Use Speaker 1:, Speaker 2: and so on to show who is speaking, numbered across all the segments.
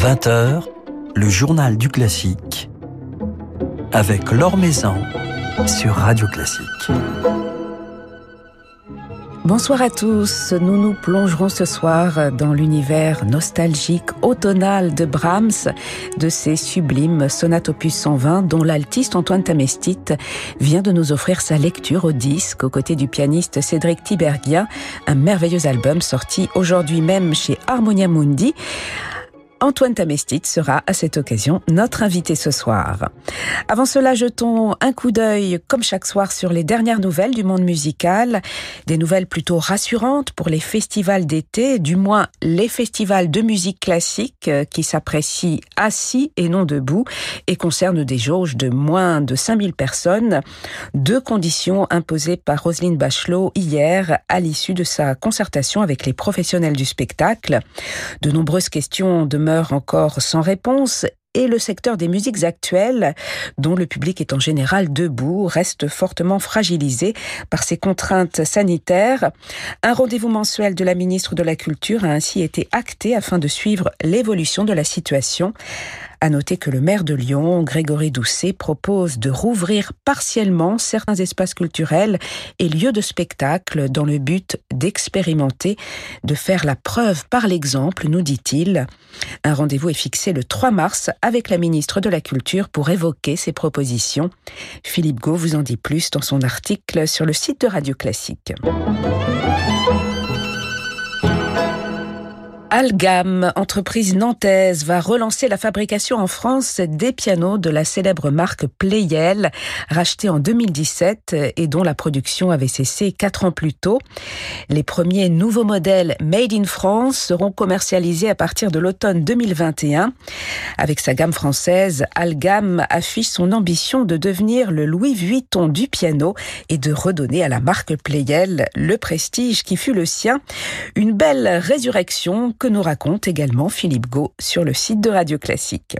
Speaker 1: 20h, le journal du classique avec Laure Maison sur Radio Classique.
Speaker 2: Bonsoir à tous, nous nous plongerons ce soir dans l'univers nostalgique automnal de Brahms, de ses sublimes sonates opus 120 dont l'altiste Antoine Tamestit vient de nous offrir sa lecture au disque aux côtés du pianiste Cédric Tiberghien, un merveilleux album sorti aujourd'hui même chez Harmonia Mundi. Antoine Tamestit sera à cette occasion notre invité ce soir. Avant cela, jetons un coup d'œil, comme chaque soir, sur les dernières nouvelles du monde musical. Des nouvelles plutôt rassurantes pour les festivals d'été, du moins les festivals de musique classique euh, qui s'apprécient assis et non debout et concernent des jauges de moins de 5000 personnes. Deux conditions imposées par Roselyne Bachelot hier à l'issue de sa concertation avec les professionnels du spectacle. De nombreuses questions demeurent encore sans réponse et le secteur des musiques actuelles, dont le public est en général debout, reste fortement fragilisé par ces contraintes sanitaires. Un rendez-vous mensuel de la ministre de la Culture a ainsi été acté afin de suivre l'évolution de la situation. À noter que le maire de Lyon, Grégory Doucet, propose de rouvrir partiellement certains espaces culturels et lieux de spectacle dans le but d'expérimenter, de faire la preuve par l'exemple, nous dit-il. Un rendez-vous est fixé le 3 mars avec la ministre de la Culture pour évoquer ces propositions. Philippe Gau vous en dit plus dans son article sur le site de Radio Classique. Algam, entreprise nantaise, va relancer la fabrication en France des pianos de la célèbre marque Playel, rachetée en 2017 et dont la production avait cessé quatre ans plus tôt. Les premiers nouveaux modèles Made in France seront commercialisés à partir de l'automne 2021. Avec sa gamme française, Algam affiche son ambition de devenir le Louis Vuitton du piano et de redonner à la marque Playel le prestige qui fut le sien. Une belle résurrection que nous raconte également Philippe Gau sur le site de Radio Classique.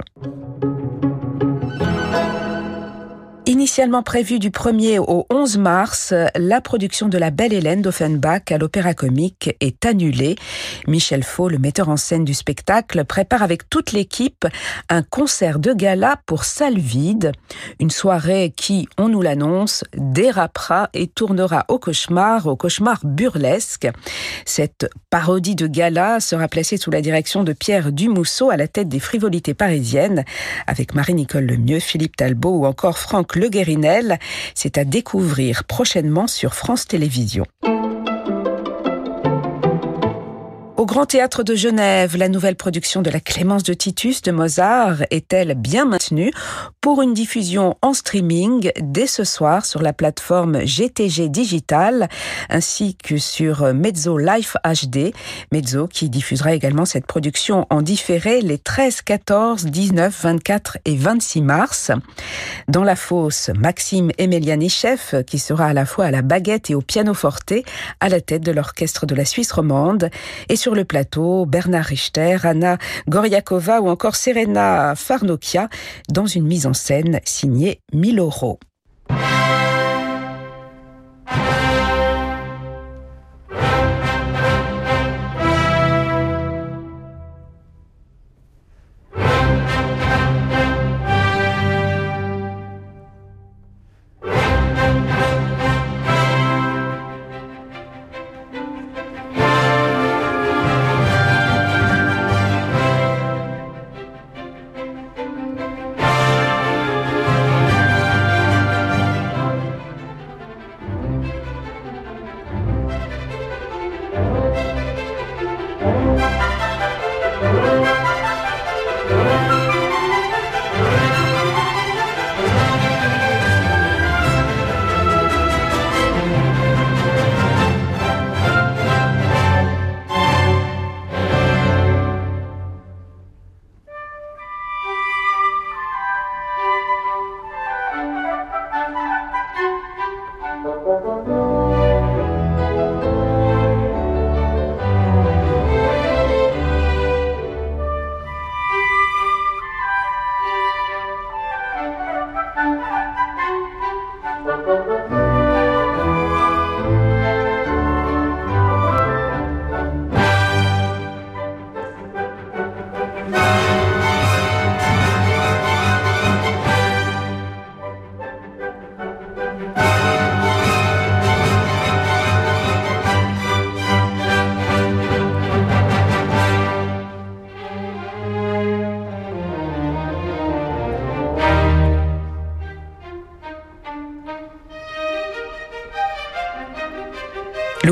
Speaker 2: Initialement prévue du 1er au 11 mars, la production de La Belle Hélène d'Offenbach à l'Opéra Comique est annulée. Michel Faux, le metteur en scène du spectacle, prépare avec toute l'équipe un concert de gala pour salle vide. Une soirée qui, on nous l'annonce, dérapera et tournera au cauchemar, au cauchemar burlesque. Cette parodie de gala sera placée sous la direction de Pierre Dumousseau à la tête des frivolités parisiennes, avec Marie-Nicole Lemieux, Philippe Talbot ou encore Franck le Guérinel. C'est à découvrir prochainement sur France Télévisions. Au Grand Théâtre de Genève, la nouvelle production de la Clémence de Titus de Mozart est-elle bien maintenue pour une diffusion en streaming dès ce soir sur la plateforme GTG Digital ainsi que sur Mezzo Life HD. Mezzo qui diffusera également cette production en différé les 13, 14, 19, 24 et 26 mars. Dans la fosse, Maxime Emelianichev qui sera à la fois à la baguette et au pianoforte à la tête de l'orchestre de la Suisse romande et sur le plateau, Bernard Richter, Anna Goriakova ou encore Serena Farnokia dans une mise en scène signée Miloro.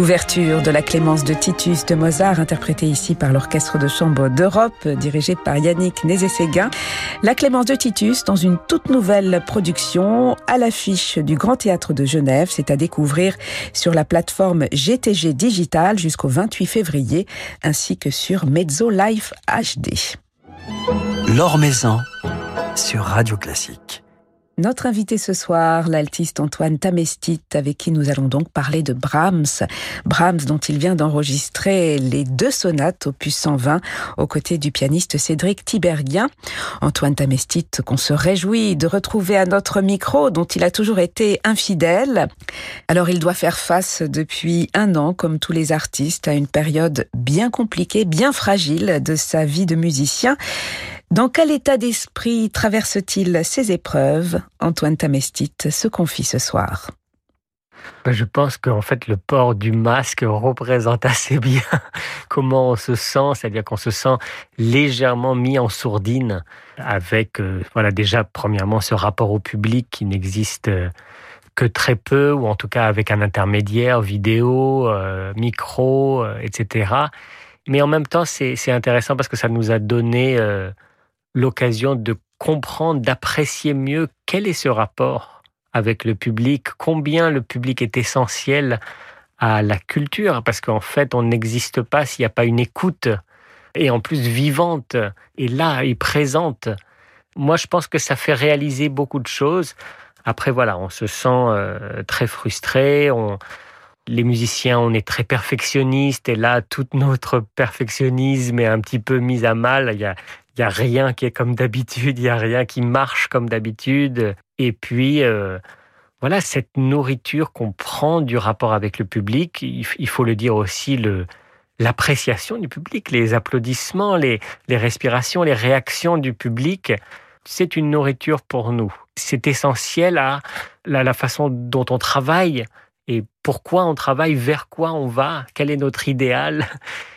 Speaker 2: L'ouverture de la Clémence de Titus de Mozart, interprétée ici par l'Orchestre de chambre d'Europe, dirigé par Yannick Nézé-Séguin. La Clémence de Titus dans une toute nouvelle production à l'affiche du Grand Théâtre de Genève. C'est à découvrir sur la plateforme GTG Digital jusqu'au 28 février, ainsi que sur Mezzo Live HD.
Speaker 1: L'Or Maison sur Radio Classique.
Speaker 2: Notre invité ce soir, l'altiste Antoine Tamestit, avec qui nous allons donc parler de Brahms. Brahms dont il vient d'enregistrer les deux sonates opus 120 aux côtés du pianiste Cédric Tiberghien. Antoine Tamestit qu'on se réjouit de retrouver à notre micro dont il a toujours été infidèle. Alors il doit faire face depuis un an, comme tous les artistes, à une période bien compliquée, bien fragile de sa vie de musicien. Dans quel état d'esprit traverse-t-il ces épreuves? Antoine Tamestit se confie ce soir.
Speaker 3: Ben, je pense qu'en fait, le port du masque représente assez bien comment on se sent, c'est-à-dire qu'on se sent légèrement mis en sourdine avec, euh, voilà, déjà, premièrement, ce rapport au public qui n'existe euh, que très peu, ou en tout cas avec un intermédiaire, vidéo, euh, micro, etc. Mais en même temps, c'est intéressant parce que ça nous a donné l'occasion de comprendre, d'apprécier mieux quel est ce rapport avec le public, combien le public est essentiel à la culture, parce qu'en fait, on n'existe pas s'il n'y a pas une écoute, et en plus vivante, et là, et présente. Moi, je pense que ça fait réaliser beaucoup de choses. Après, voilà, on se sent euh, très frustré, on, les musiciens, on est très perfectionnistes et là, tout notre perfectionnisme est un petit peu mis à mal. Il y a, il y a rien qui est comme d'habitude, il y a rien qui marche comme d'habitude. Et puis, euh, voilà, cette nourriture qu'on prend du rapport avec le public, il, faut le dire aussi, l'appréciation du public, les applaudissements, les, les respirations, les réactions du public, c'est une nourriture pour nous. C'est essentiel à la, la façon dont on travaille et pourquoi on travaille, vers quoi on va, quel est notre idéal.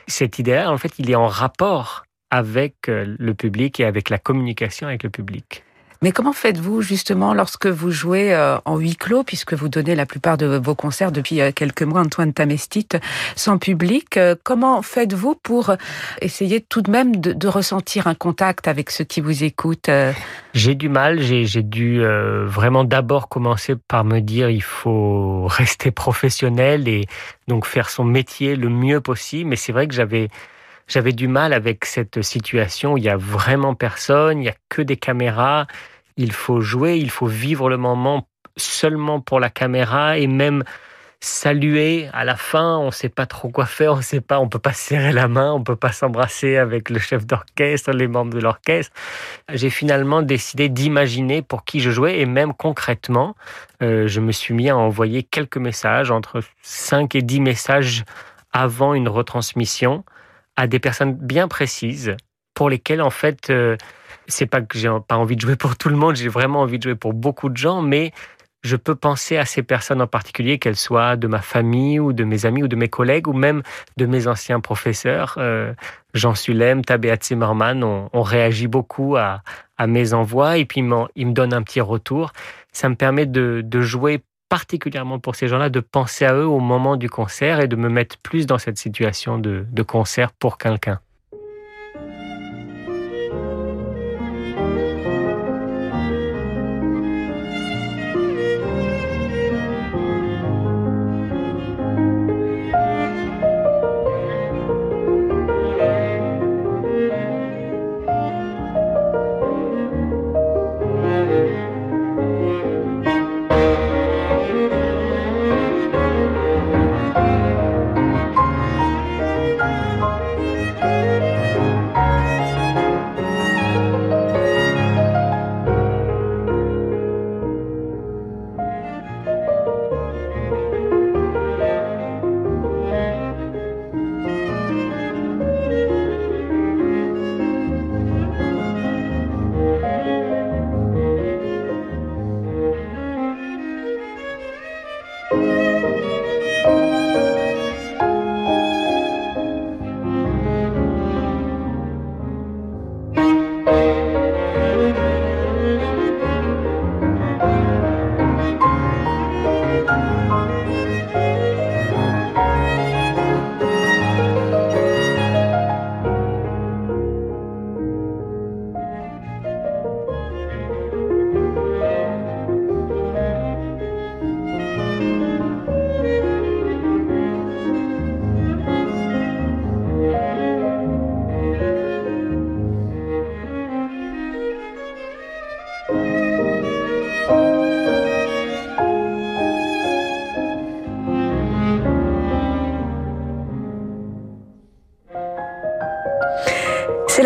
Speaker 3: Cet idéal, en fait, il est en rapport avec euh, le public et avec la communication avec le public.
Speaker 2: Mais comment faites-vous justement lorsque vous jouez euh, en huis clos, puisque vous donnez la plupart de vos concerts depuis euh, quelques mois, Antoine Tamestit, sans public Comment faites-vous pour essayer tout de même de, ressentir un contact avec ceux qui vous écoutent
Speaker 3: J'ai du mal, j'ai dû vraiment d'abord commencer par me dire il faut rester professionnel et donc faire son métier le mieux possible. Mais c'est vrai que j'avais j'avais du mal avec cette situation où il y a vraiment personne, il y a que des caméras. Il faut jouer, il faut vivre le moment seulement pour la caméra et même saluer à la fin, on ne sait pas trop quoi faire, on sait pas, on peut pas serrer la main, on peut pas s'embrasser avec le chef d'orchestre, les membres de l'orchestre. J'ai finalement décidé d'imaginer pour qui je jouais et même concrètement, euh, je me suis mis à envoyer quelques messages, entre 5 et 10 messages avant une retransmission à des personnes bien précises pour lesquelles en fait euh, c'est pas que j'ai pas envie de jouer pour tout le monde, j'ai vraiment envie de jouer pour beaucoup de gens, mais je peux penser à ces personnes en particulier, qu'elles soient de ma famille ou de mes amis ou de mes collègues ou même de mes anciens professeurs. Euh, Jean Sulem, Tabea Zimmerman on réagi beaucoup à, à, mes envois et puis ils me donnent un petit retour. Ça me permet de, de jouer particulièrement pour ces gens-là, de penser à eux au moment du concert et de me mettre plus dans cette situation de, concert pour quelqu'un.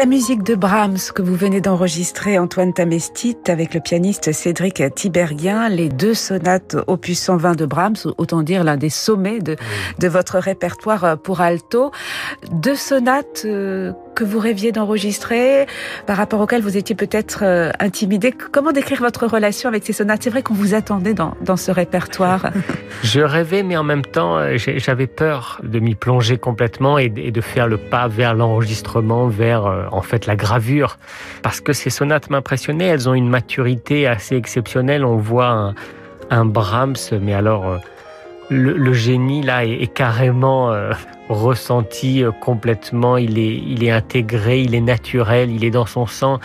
Speaker 2: La musique de Brahms que vous venez d'enregistrer, Antoine Tamestit, avec le pianiste Cédric Tiberghien, les deux sonates opus 120 de Brahms, autant dire l'un des sommets de, de votre répertoire pour alto. Deux sonates euh, que vous rêviez d'enregistrer, par rapport auxquelles vous étiez peut-être euh, intimidé. Comment décrire votre relation avec ces sonates? C'est vrai qu'on vous attendait dans, dans ce répertoire.
Speaker 3: Je rêvais, mais en même temps, euh, j'avais peur de m'y plonger complètement et de faire le pas vers l'enregistrement, vers euh, en fait la gravure, parce que ces sonates m'impressionnaient. Elles ont une maturité assez exceptionnelle. On voit un, Brahms, mais alors euh, le, génie là est, carrément euh, ressenti complètement. Il est, il est intégré, il est naturel, il est dans son sang.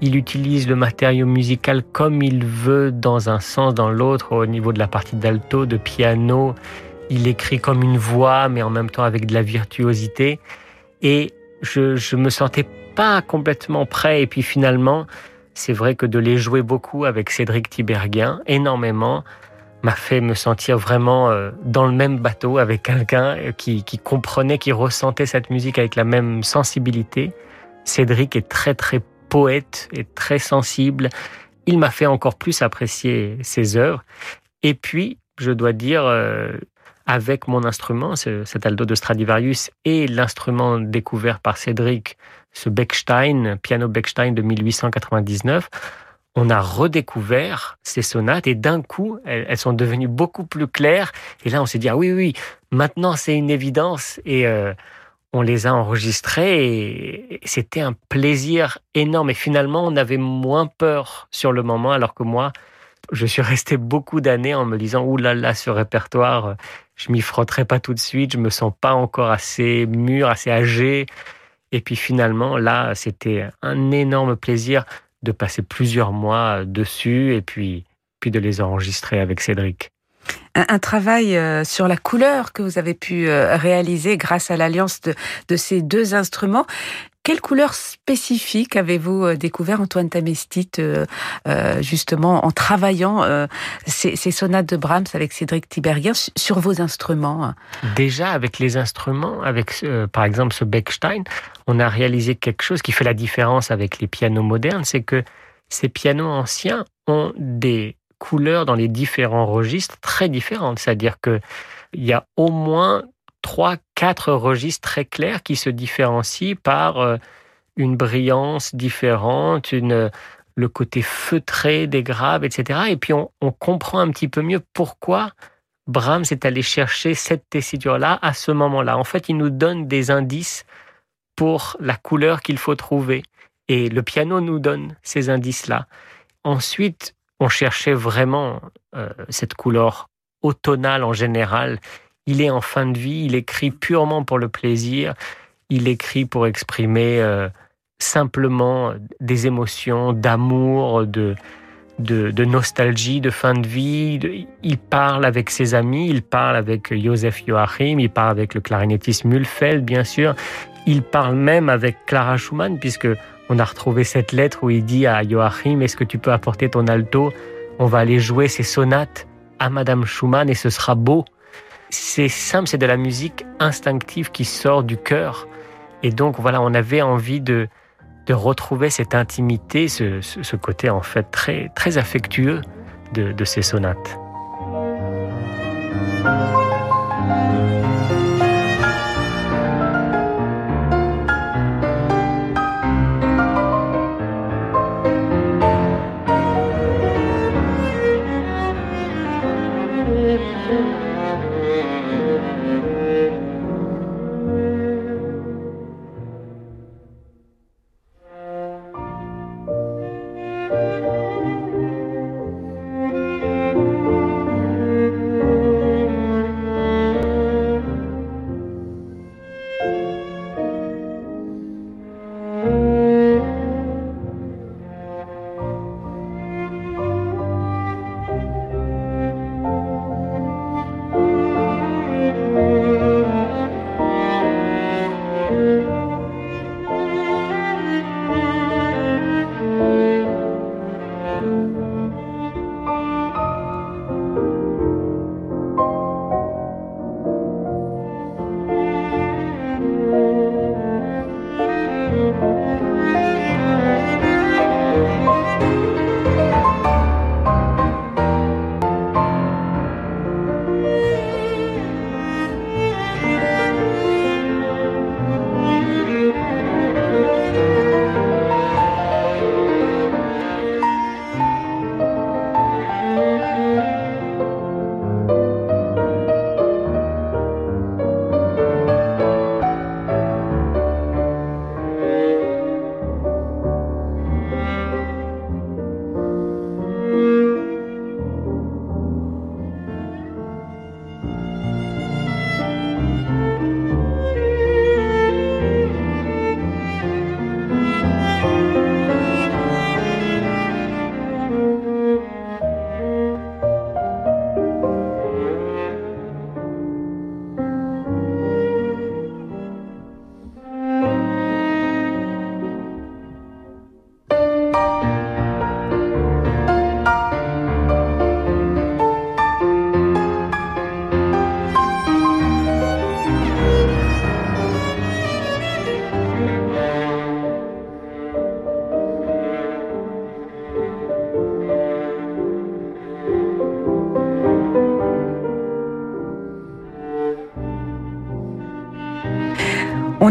Speaker 3: Il utilise le matériau musical comme il veut, dans un sens, dans l'autre, au niveau de la partie d'alto, de piano. Il écrit comme une voix, mais en même temps avec de la virtuosité. Et je, je me sentais pas complètement prêt. Et puis finalement, c'est vrai que de les jouer beaucoup avec Cédric Tiberghien, énormément, m'a fait me sentir vraiment euh, dans le même bateau avec quelqu'un euh, qui, comprenait, qui ressentait cette musique avec la même sensibilité. Cédric est très très poète et très sensible. Il m'a fait encore plus apprécier ses œuvres. Et puis, je dois dire, euh, avec mon instrument, cet alto de Stradivarius, et l'instrument découvert par Cédric, ce Bechstein, piano Bechstein de 1899, on a redécouvert ces sonates et d'un coup, elles, sont devenues beaucoup plus claires. Et là, on s'est dit, ah oui, oui, maintenant c'est une évidence. Et euh, on les a enregistrées et c'était un plaisir énorme. Et finalement, on avait moins peur sur le moment, alors que moi, je suis resté beaucoup d'années en me disant, oulala, là là, ce répertoire, je m'y frotterai pas tout de suite, je me sens pas encore assez mûr, assez âgé. Et puis finalement, là, c'était un énorme plaisir de passer plusieurs mois dessus et puis, puis de les enregistrer avec Cédric.
Speaker 2: Un, travail euh, sur la couleur que vous avez pu euh, réaliser grâce à l'alliance de, de ces deux instruments. Quelle couleur spécifique avez-vous euh, découvert, Antoine Tamestit, euh, euh, justement en travaillant ces, sonates de Brahms avec Cédric Tiberghien sur vos instruments?
Speaker 3: Déjà, avec les instruments, avec par exemple ce Bechstein, on a réalisé quelque chose qui fait la différence avec les pianos modernes, c'est que ces pianos anciens ont des couleurs dans les différents registres très différentes. C'est-à-dire qu'il y a au moins trois, quatre registres très clairs qui se différencient par euh, une brillance différente, une, le côté feutré des graves, etc. Et puis on, comprend un petit peu mieux pourquoi Brahms est allé chercher cette tessiture-là à ce moment-là. En fait, il nous donne des indices pour la couleur qu'il faut trouver. Et le piano nous donne ces indices-là. Ensuite, on cherchait vraiment euh, cette couleur automnale en général il est en fin de vie, il écrit purement pour le plaisir, il écrit pour exprimer euh, simplement des émotions d'amour, de, de, nostalgie, de fin de vie. il parle avec ses amis, il parle avec Joseph Joachim, il parle avec le clarinettiste Mühlfeld, bien sûr. Il parle même avec Clara Schumann, puisque on a retrouvé cette lettre où il dit à Joachim, est-ce que tu peux apporter ton alto? On va aller jouer ces sonates à Madame Schumann et ce sera beau. C'est simple, c'est de la musique instinctive qui sort du cœur. Et donc voilà, on avait envie de, de retrouver cette intimité, ce, côté en fait très, très affectueux de, de ces sonates.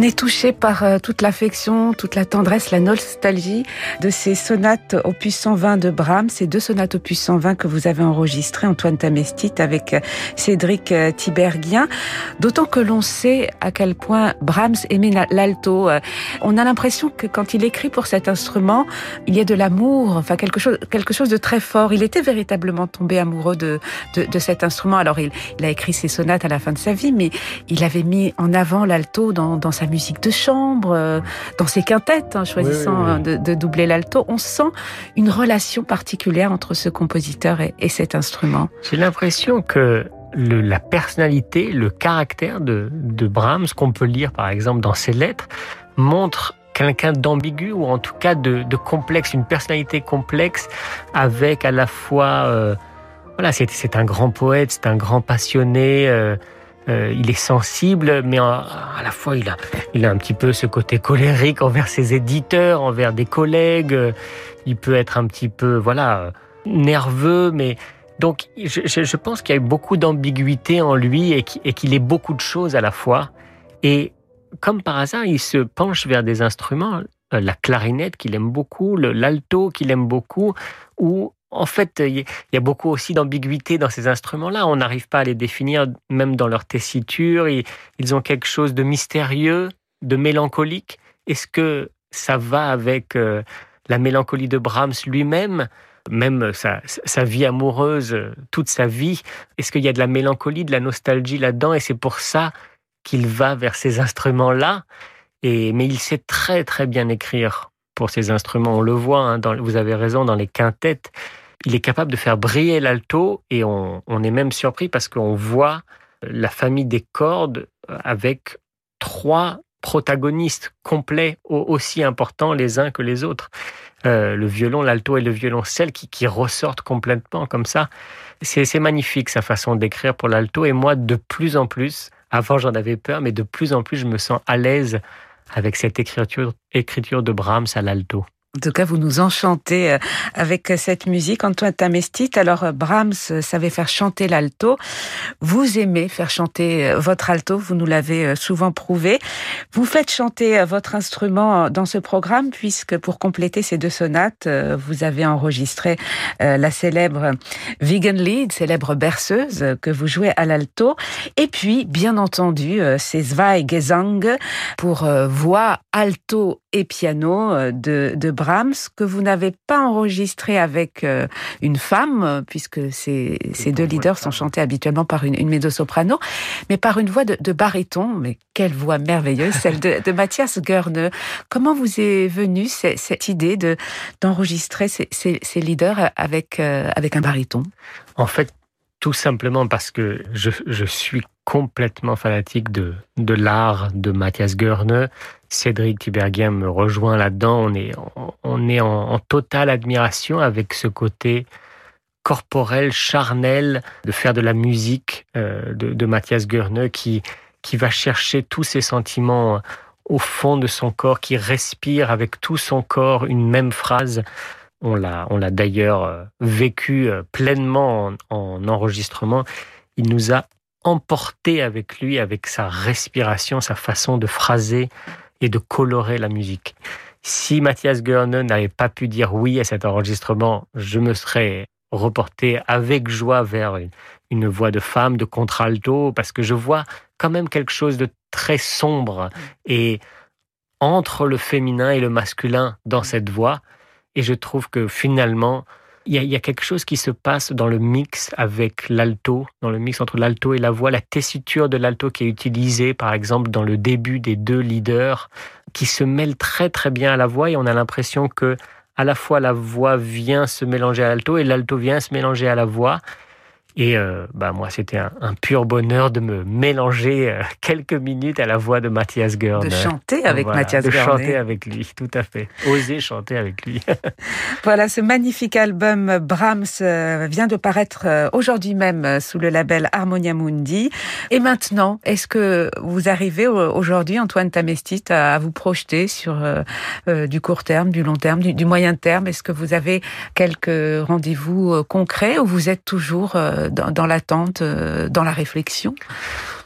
Speaker 2: Est touché par euh, toute l'affection, toute la tendresse, la nostalgie de ces sonates opus 120 de Brahms, ces deux sonates opus 120 que vous avez enregistrées, Antoine Tamestit avec euh, Cédric euh, Tiberghien. D'autant que l'on sait à quel point Brahms aimait l'alto. On a l'impression que quand il écrit pour cet instrument, il y a de l'amour, enfin quelque chose, quelque chose de très fort. Il était véritablement tombé amoureux de, de, cet instrument. Alors il, il, a écrit ses sonates à la fin de sa vie, mais il avait mis en avant l'alto dans, dans sa musique de chambre, euh, dans ses quintettes, hein, choisissant De, de, doubler l'alto. On sent une relation particulière entre ce compositeur et, et cet instrument.
Speaker 3: J'ai l'impression que le, la personnalité, le caractère de, de Brahms, qu'on peut lire par exemple dans ses lettres, montre quelqu'un d'ambigu ou en tout cas de, de, complexe, une personnalité complexe avec à la fois, euh, voilà, c'est un grand poète, c'est un grand passionné. Euh, euh, il est sensible, mais à la fois il a, il a un petit peu ce côté colérique envers ses éditeurs, envers des collègues. Il peut être un petit peu, voilà, nerveux, mais donc je, je pense qu'il y a beaucoup d'ambiguïté en lui et qu'il est beaucoup de choses à la fois. Et comme par hasard, il se penche vers des instruments, euh, la clarinette qu'il aime beaucoup, l'alto qu'il aime beaucoup, ou en fait, il y a beaucoup aussi d'ambiguïté dans ces instruments-là. On n'arrive pas à les définir, même dans leur tessiture. Ils ont quelque chose de mystérieux, de mélancolique. Est-ce que ça va avec euh, la mélancolie de Brahms lui-même? Même sa, sa, vie amoureuse, toute sa vie, est-ce qu'il y a de la mélancolie, de la nostalgie là-dedans? Et c'est pour ça qu'il va vers ces instruments-là. Et, mais il sait très très bien écrire pour ces instruments. On le voit, hein, vous avez raison, dans les quintettes, il est capable de faire briller l'alto et on, on, est même surpris parce qu'on voit la famille des cordes avec trois protagonistes complets aussi importants les uns que les autres. Euh, le violon, l'alto et le violoncelle qui, qui ressortent complètement comme ça. C'est magnifique sa façon d'écrire pour l'alto et moi de plus en plus, avant j'en avais peur, mais de plus en plus je me sens à l'aise avec cette écriture, écriture de Brahms à l'alto.
Speaker 2: En tout cas, vous nous enchantez euh, avec cette musique. Antoine Tamestit, alors euh, Brahms savait faire chanter l'alto. Vous aimez faire chanter euh, votre alto, vous nous l'avez souvent prouvé. Vous faites chanter votre instrument dans ce programme puisque pour compléter ces deux sonates, vous avez enregistré la célèbre Vegan Lead, célèbre berceuse que vous jouez à l'alto. Et puis, bien entendu, ces Zwei Gesang pour voix, alto et piano de, de Brahms que vous n'avez pas enregistré avec euh, une femme, puisque ces, ces deux leaders sont chantés habituellement par une, une mezzo-soprano, mais par une voix de, de baryton. Mais quelle voix merveilleuse, celle de, de Mathias Görne. Comment vous est venue cette, cette idée de d'enregistrer ces, ces, ces, leaders avec euh, avec un baryton?
Speaker 3: En fait, tout simplement parce que je, suis complètement fanatique de, de l'art de Mathias Görne. Cédric Tiberghien me rejoint là-dedans. On est, on est en, en, totale admiration avec ce côté corporel, charnel, de faire de la musique euh, de, de Mathias Görne qui, qui va chercher tous ses sentiments au fond de son corps, qui respire avec tout son corps une même phrase. On l'a, on l'a d'ailleurs euh, vécu euh, pleinement en, en enregistrement. Il nous a emporté avec lui, avec sa respiration, sa façon de phraser et de colorer la musique. Si Mathias Görne n'avait pas pu dire oui à cet enregistrement, je me serais reporté avec joie vers une voix de femme, de contralto, parce que je vois quand même quelque chose de très sombre et entre le féminin et le masculin dans cette voix. Et je trouve que finalement, il y, a, quelque chose qui se passe dans le mix avec l'alto, dans le mix entre l'alto et la voix, la tessiture de l'alto qui est utilisée, par exemple, dans le début des deux leaders, qui se mêle très très bien à la voix et on a l'impression que à la fois la voix vient se mélanger à l'alto et l'alto vient se mélanger à la voix. Et euh, bah moi, c'était un, un, pur bonheur de me mélanger euh, quelques minutes à la voix de Mathias Görn.
Speaker 2: De chanter avec voilà, Mathias
Speaker 3: De chanter avec lui, tout à fait. Oser chanter avec lui.
Speaker 2: voilà, ce magnifique album Brahms euh, vient de paraître aujourd'hui même sous le label Harmonia Mundi. Et maintenant, est-ce que vous arrivez aujourd'hui, Antoine Tamestit, à vous projeter sur euh, du court terme, du long terme, du, du moyen terme? Est-ce que vous avez quelques rendez-vous concrets ou vous êtes toujours dans, l'attente, euh, dans la réflexion?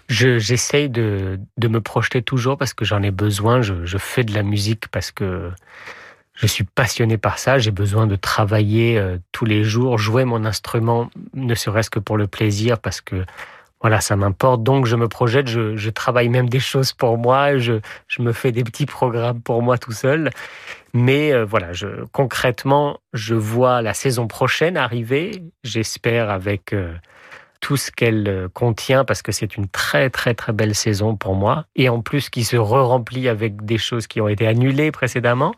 Speaker 3: J'essaye de, de, me projeter toujours parce que j'en ai besoin. Je, je, fais de la musique parce que je suis passionné par ça. J'ai besoin de travailler euh, tous les jours, jouer mon instrument, ne serait-ce que pour le plaisir, parce que voilà, ça m'importe. Donc, je me projette, je, je, travaille même des choses pour moi, je, je, me fais des petits programmes pour moi tout seul. Mais euh, voilà, je, concrètement, je vois la saison prochaine arriver. J'espère avec euh, tout ce qu'elle euh, contient, parce que c'est une très très très belle saison pour moi. Et en plus, qui se re-remplit avec des choses qui ont été annulées précédemment.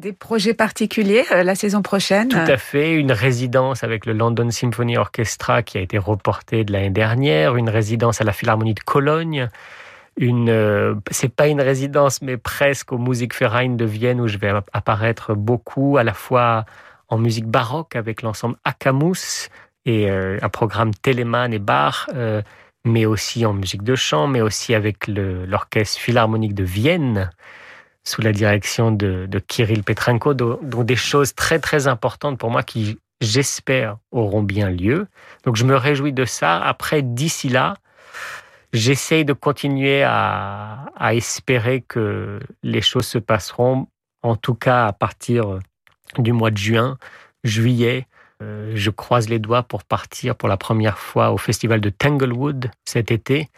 Speaker 4: Des projets particuliers euh, la saison prochaine
Speaker 3: Tout à fait. Une résidence avec le London Symphony Orchestra qui a été reportée de l'année dernière. Une résidence à la Philharmonie de Cologne. Une, euh, c'est pas une résidence, mais presque au Musikverein de Vienne où je vais apparaître beaucoup, à la fois en musique baroque avec l'ensemble Akamus et euh, un programme Telemann et Bach, mais aussi en musique de chant, mais aussi avec l'orchestre philharmonique de Vienne sous la direction de, Kirill Petrenko, dont, des choses très très importantes pour moi qui, j'espère, auront bien lieu. Donc je me réjouis de ça. Après, d'ici là, j'essaye de continuer à, à, espérer que les choses se passeront, en tout cas à partir du mois de juin, juillet. Euh, je croise les doigts pour partir pour la première fois au festival de Tanglewood cet été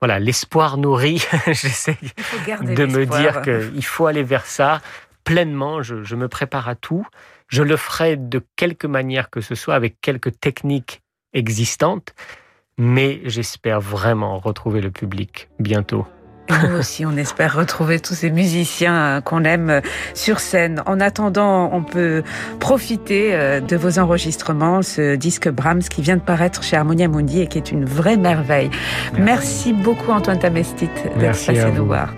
Speaker 3: voilà, l'espoir nourrit. J'essaie de me dire qu'il faut aller vers ça pleinement. Je, me prépare à tout. Je le ferai de quelque manière que ce soit, avec quelques techniques existantes, mais j'espère vraiment retrouver le public bientôt.
Speaker 4: Nous aussi, on espère retrouver tous ces musiciens euh, qu'on aime euh, sur scène. En attendant, on peut profiter euh, de vos enregistrements, ce disque Brahms qui vient de paraître chez Harmonia Mundi et qui est une vraie merveille. Merci, beaucoup Antoine Tamestit d'être passé nous voir.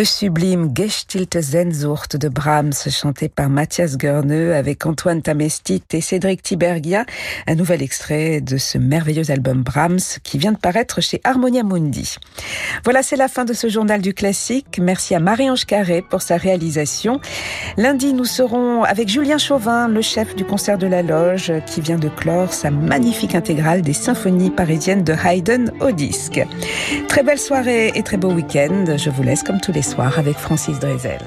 Speaker 2: Le sublime Gestilte Sehnsucht de Brahms, chanté par Mathias Goerneux avec Antoine Tamestit et Cédric Tibergia, un nouvel extrait de ce merveilleux album Brahms qui vient de paraître chez Harmonia Mundi. Voilà, c'est la fin de ce journal du classique. Merci à Marie-Ange Carré pour sa réalisation. Lundi, nous serons avec Julien Chauvin, le chef du concert de la Loge, qui vient de clore sa magnifique intégrale des symphonies parisiennes de Haydn au disque. Très belle soirée et très beau week-end. Je vous laisse comme tous les soir avec Francis Drezel.